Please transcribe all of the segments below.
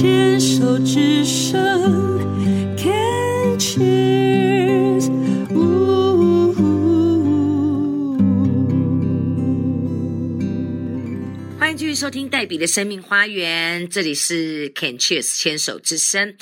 牵手之声，Can cheers，欢迎继续收听黛比的生命花园，这里是 Can cheers 牵手之声。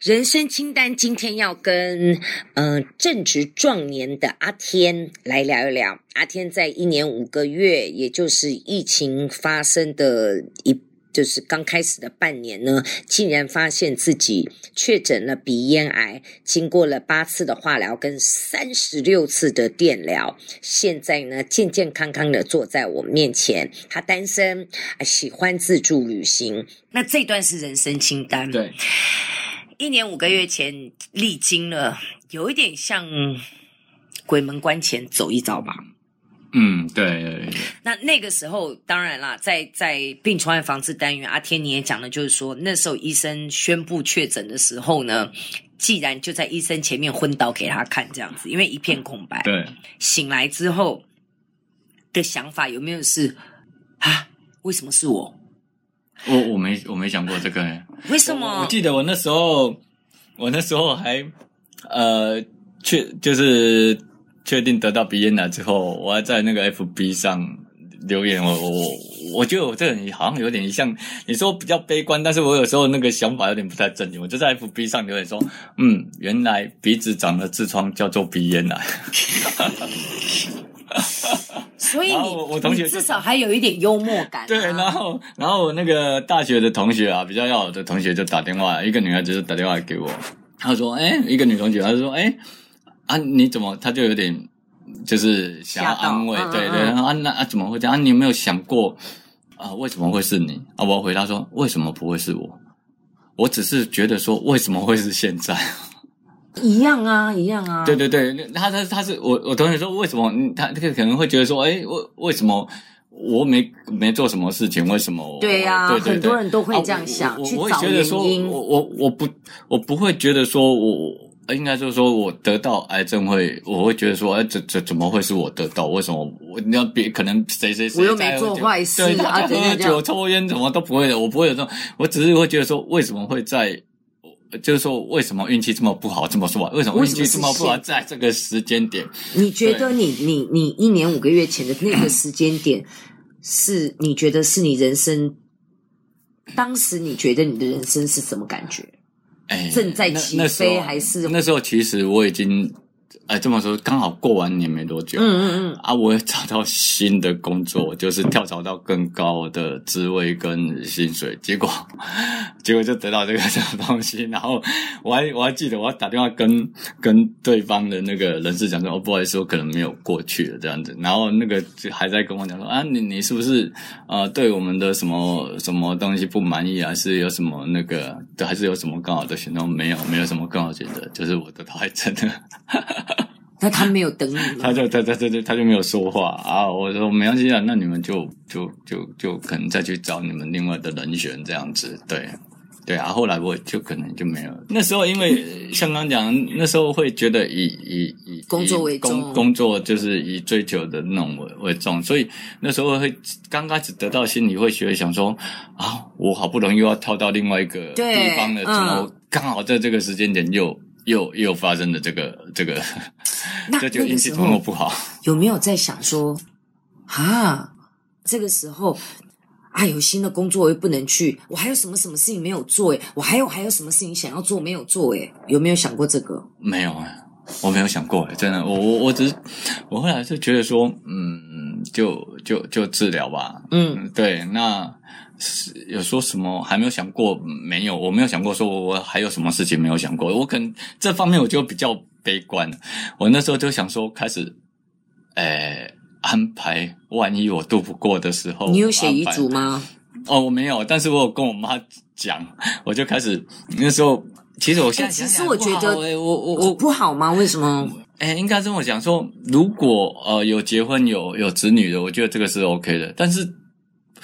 人生清单，今天要跟嗯、正值壮年的阿天来聊一聊。阿天在一年五个月，也就是疫情发生的一，就是刚开始的半年呢，竟然发现自己确诊了鼻咽癌，经过了八次的化疗跟三十六次的电疗，现在呢健健康康的坐在我面前。他单身，喜欢自助旅行。那这段是人生清单，对。一年五个月前历经了，有一点像鬼门关前走一遭吧。嗯，对，对，对。那那个时候，当然啦，在在病床的防治单元，阿天你也讲了，就是说那时候医生宣布确诊的时候呢，既然就在医生前面昏倒给他看这样子，因为一片空白。对。醒来之后的想法有没有是啊？为什么是我？我我没我没想过这个，为什么？我，我记得我那时候，我那时候还呃确就是确定得到鼻咽癌之后，我还在那个 FB 上留言。我我我觉得我这个人好像有点像你说比较悲观，但是我有时候那个想法有点不太正经。我就在 FB 上留言说，嗯，原来鼻子长了痔疮叫做鼻咽癌。所以你 我我同学至少还有一点幽默感，啊。对，然后然后我那个大学的同学啊，比较要好的同学就打电话，一个女孩子就打电话给我，她说：“哎，一个女同学，她就说：哎啊，你怎么？他就有点就是想要安慰，对对。然后啊，那啊怎么会这样？啊，你有没有想过啊？为什么会是你？啊，我回答说：为什么不会是我？我只是觉得说，为什么会是现在？”一样啊，一样啊。对对对，他他他是我我同学说，为什么他他可能会觉得说，哎，为为什么我没没做什么事情？为什么？对呀、啊，对对对，很多人都会这样想，啊、我去找原因。我我我不我不会觉得说我应该就是说我得到癌症会，我会觉得说，哎，这这怎么会是我得到？为什么我你要别可能谁谁谁我又没做坏事，对，他喝酒抽烟怎么都不会的，我不会有这种，我只是会觉得说，为什么会在。就是说，为什么运气这么不好？这么说，为什么运气这么不好？在这个时间点，你觉得你你你一年五个月前的那个时间点，是你觉得是你人生当时你觉得你的人生是什么感觉？哎，正在起飞还是？那时候其实我已经。哎，这么说刚好过完年没多久，嗯嗯嗯，啊，我也找到新的工作，就是跳槽到更高的职位跟薪水，结果，结果就得到这个这个东西，然后我还我还记得我要打电话跟跟对方的那个人事讲说，哦，不好意思，我可能没有过去了这样子，然后那个就还在跟我讲说，啊，你你是不是呃对我们的什么什么东西不满意啊？还是有什么那个，还是有什么更好的选择？没有，没有什么更好选择，就是我得到癌症的。那他没有等你，他就他他他就他就没有说话啊！我说没关系啊，那你们就就就就可能再去找你们另外的人选这样子，对对啊。后来我就可能就没有。那时候因为像刚讲，那时候会觉得以以以工作为重，工工作就是以追求的那种为为重，所以那时候会刚开始得到心里会觉得想说啊，我好不容易又要跳到另外一个地方了，怎么刚好在这个时间点又。又又发生了这个这个，这就引起多么不好。有没有在想说啊，这个时候啊，有新的工作我又不能去，我还有什么什么事情没有做诶，我还有还有什么事情想要做没有做诶，有没有想过这个？没有啊，我没有想过诶，真的，我我我只是我后来就觉得说，嗯，就就就治疗吧，嗯，对，那。有说什么还没有想过？没有，我没有想过说我还有什么事情没有想过。我可能这方面我就比较悲观。我那时候就想说，开始，诶、欸，安排万一我度不过的时候。你有写遗嘱吗？哦，我没有，但是我有跟我妈讲，我就开始那时候。其实我现在其实我觉得，我我我不好吗？为什么？诶、欸，应该这么讲说，如果呃有结婚有有子女的，我觉得这个是 OK 的，但是。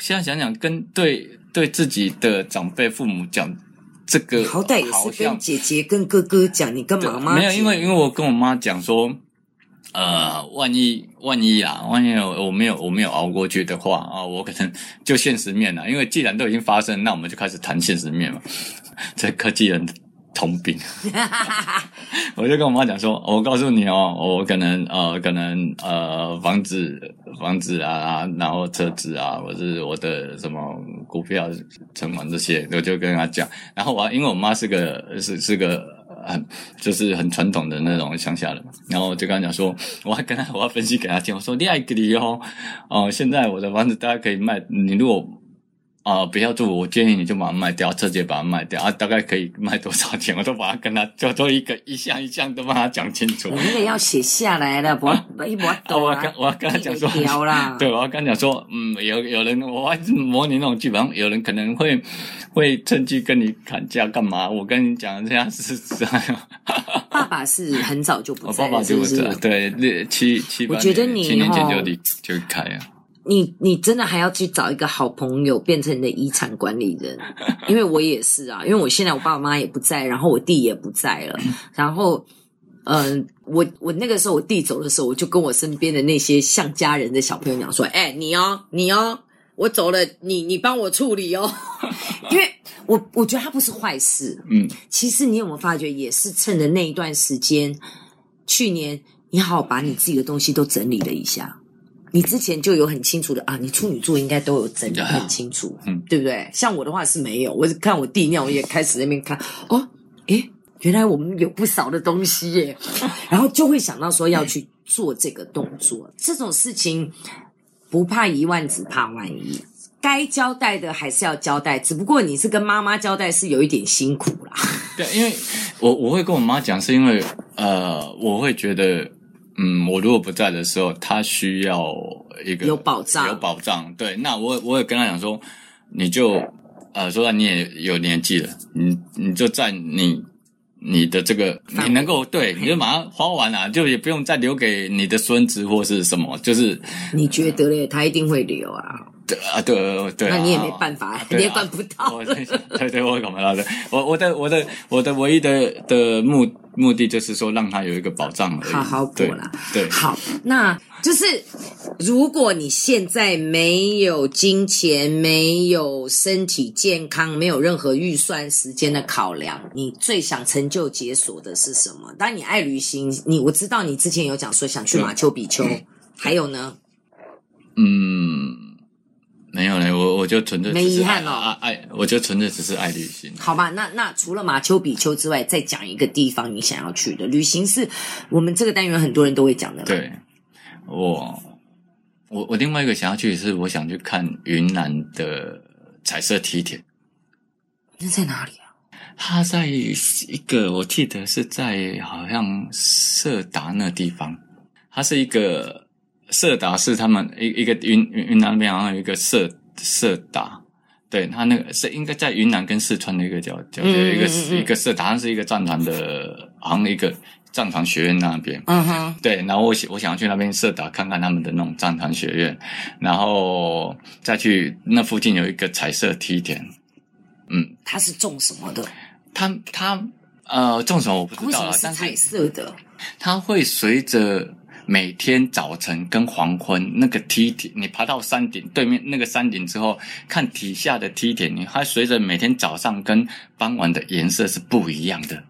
现在想想，跟对对自己的长辈、父母讲这个，好歹也是跟姐姐、跟哥哥讲，你干嘛吗？没有，因为因为我跟我妈讲说，呃，万一万一啊，万一我我没有我没有熬过去的话啊，我可能就现实面了。因为既然都已经发生，那我们就开始谈现实面嘛。这科技人通病，我就跟我妈讲说，我告诉你哦，我可能呃可能呃房子房子啊，然后车子啊，或是我的什么股票存款这些，我就跟她讲。然后我因为我妈是个是是个。很就是很传统的那种乡下人，然后我就跟他讲说，我还跟他我要分析给他听，我说你爱给你哦，哦，现在我的房子大家可以卖，你如果啊、呃、不要做，我建议你就把它卖掉，直接把它卖掉啊，大概可以卖多少钱，我都把它跟他就做一个一项一项都帮他讲清楚。你也要写下来了，不不一不懂我要跟我要跟他讲说，啦 对，我要跟他讲说，嗯，有有人我还是模拟那种剧本，有人可能会。会趁机跟你砍价干嘛？我跟你讲，这样是这样。爸爸是很早就不在了，我爸爸就不在了，对，七七八年，我觉得你七年前就离就开啊。你你真的还要去找一个好朋友变成你的遗产管理人，因为我也是啊，因为我现在我爸爸妈妈也不在，然后我弟也不在了，然后嗯、呃，我我那个时候我弟走的时候，我就跟我身边的那些像家人的小朋友讲说，哎，你哦，你哦。我走了，你你帮我处理哦，因为我我觉得他不是坏事，嗯，其实你有没有发觉，也是趁着那一段时间，去年你好好把你自己的东西都整理了一下，你之前就有很清楚的啊，你处女座应该都有整理很清楚，嗯，对不对？像我的话是没有，我是看我弟尿也开始那边看，哦，诶，原来我们有不少的东西耶，然后就会想到说要去做这个动作，这种事情。不怕一万，只怕万一。该交代的还是要交代，只不过你是跟妈妈交代，是有一点辛苦啦。对，因为我我会跟我妈讲，是因为呃，我会觉得，嗯，我如果不在的时候，他需要一个有保障，有保障。对，那我我也跟他讲说，你就呃，说你也有年纪了，你你就在你。你的这个你能够对，你就马上花完了，啊，就也不用再留给你的孙子或是什么，就是你觉得嘞，他一定会留啊？对啊，对对，那你也没办法，啊，你也管不到。对对，我管不到的。我我的我的我的唯一的的目目的就是说，让他有一个保障而已。好好过啦。对，好，那就是如果你现在没有金钱，没有身体健康，没有任何预算时间的考量，你最想成就解锁的是什么？当然，你爱旅行，你我知道你之前有讲说想去马丘比丘，还有呢？嗯。没有嘞，我我就纯粹没遗憾哦，爱，我就纯粹只是爱旅行。好吧，那那除了马丘比丘之外，再讲一个地方你想要去的旅行，是我们这个单元很多人都会讲的。对，我我我另外一个想要去的是，我想去看云南的彩色梯田。那在哪里啊？它在一个，我记得是在好像色达那地方，它是一个。色达是他们一一个云云南那边好像有一个色色达，对，他那个是应该在云南跟四川的一个叫叫一个嗯嗯嗯一个色达，好像是一个战团的，好像一个战团学院那边。嗯哼，对，然后我想我想要去那边色达看看他们的那种战团学院，然后再去那附近有一个彩色梯田。嗯，它是种什么的？它它呃种什么我不知道啊，但是彩色的，它会随着。每天早晨跟黄昏，那个梯田，你爬到山顶对面那个山顶之后，看底下的梯田，你还随着每天早上跟傍晚的颜色是不一样的。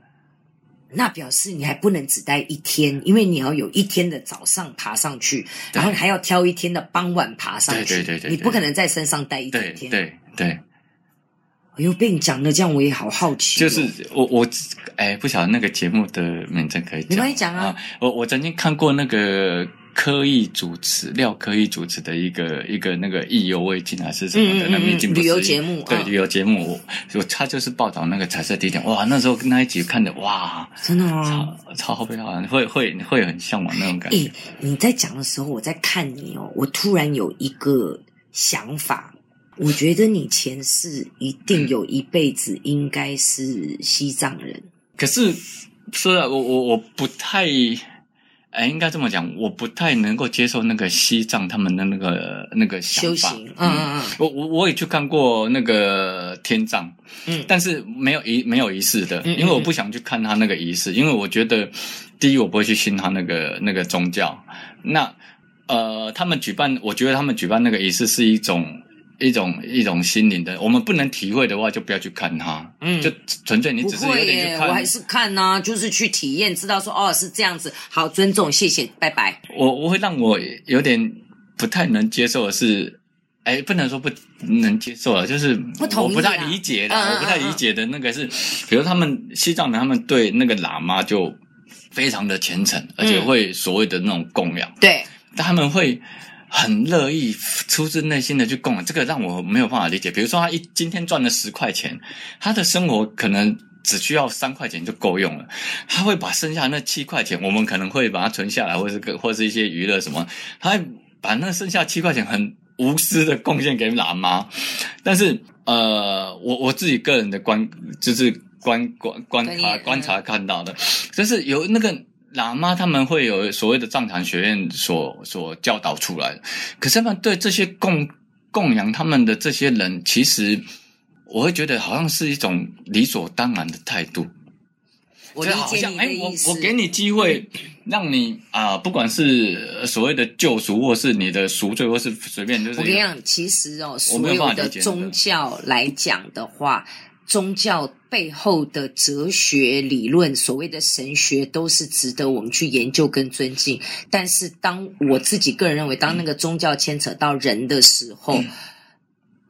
那表示你还不能只待一天，因为你要有一天的早上爬上去，然后还要挑一天的傍晚爬上去。对对对对，你不可能在山上待一整天。对对。对哎呦，被你讲的这样，我也好好奇哦。就是我我哎，不晓得那个节目的名称可以讲。你可以讲啊。我我曾经看过那个刻意主持廖刻意主持的一个一个那个意犹未尽还是什么的，嗯嗯嗯，那已经不是旅游节目。对，旅游节目，就他就是报道那个彩色地点。哇，那时候跟那一集看的哇，真的啊，超超漂亮，会会会很向往那种感觉。哎，你在讲的时候，我在看你哦，我突然有一个想法。我觉得你前世一定有一辈子应该是西藏人。可是，是啊我我我不太，哎，应该这么讲，我不太能够接受那个西藏他们的那个那个想法。修行，嗯嗯嗯。我我我也去看过那个天葬，嗯，但是没有仪没有仪式的，因为我不想去看他那个仪式，因为我觉得第一我不会去信他那个那个宗教，那呃他们举办，我觉得他们举办那个仪式是一种。一种一种心灵的，我们不能体会的话，就不要去看它。嗯，就纯粹你只是有点去看。我还是看呢、啊，就是去体验，知道说哦是这样子，好尊重，谢谢，拜拜。我我会让我有点不太能接受的是，哎，不能说不能接受了，就是不同意我不太理解的，我不太理解的那个是，比如他们西藏人，他们对那个喇嘛就非常的虔诚，而且会所谓的那种供养。对，但他们会。很乐意出自内心的去供，这个让我没有办法理解。比如说，他一今天赚了十块钱，他的生活可能只需要三块钱就够用了，他会把剩下那七块钱，我们可能会把它存下来，或是或是一些娱乐什么，他把那剩下七块钱很无私的贡献给喇嘛。但是，呃，我我自己个人的观就是观观观察观察看到的，就是有那个。喇嘛他们会有所谓的藏传学院所所教导出来的，可是他们对这些供供养他们的这些人，其实我会觉得好像是一种理所当然的态度。我理解你的意思。哎，我我给你机会，让你啊、呃，不管是所谓的救赎，或是你的赎罪，或是随便就是。我跟你讲，其实哦，所有的宗教来讲的话。宗教背后的哲学理论，所谓的神学，都是值得我们去研究跟尊敬。但是，当我自己个人认为，当那个宗教牵扯到人的时候，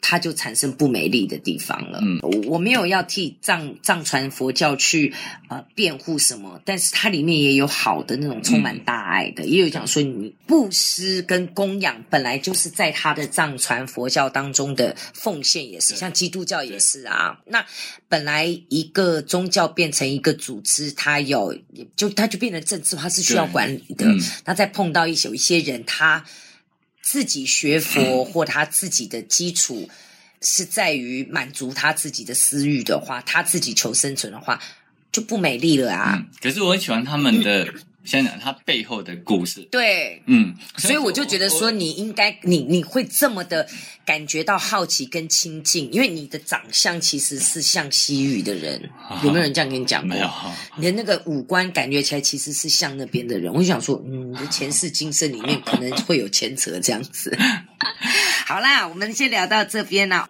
它就产生不美丽的地方了。嗯，我没有要替藏藏传佛教去呃辩护什么，但是它里面也有好的那种充满大爱的，嗯、也有讲说你布施跟供养本来就是在他的藏传佛教当中的奉献，也是像基督教也是啊。那本来一个宗教变成一个组织，它有就它就变成政治，它是需要管理的。那、嗯、再碰到一些有一些人，他。自己学佛或他自己的基础是在于满足他自己的私欲的话，他自己求生存的话，就不美丽了啊。可是我很喜欢他们的。先讲他背后的故事，对，嗯，所以我就觉得说，你应该，你你会这么的感觉到好奇跟亲近，因为你的长相其实是像西域的人，有没有人这样跟你讲过？没有，你的那个五官感觉起来其实是像那边的人，我就想说，嗯，你的前世今生里面可能会有牵扯这样子。好啦，我们先聊到这边啦。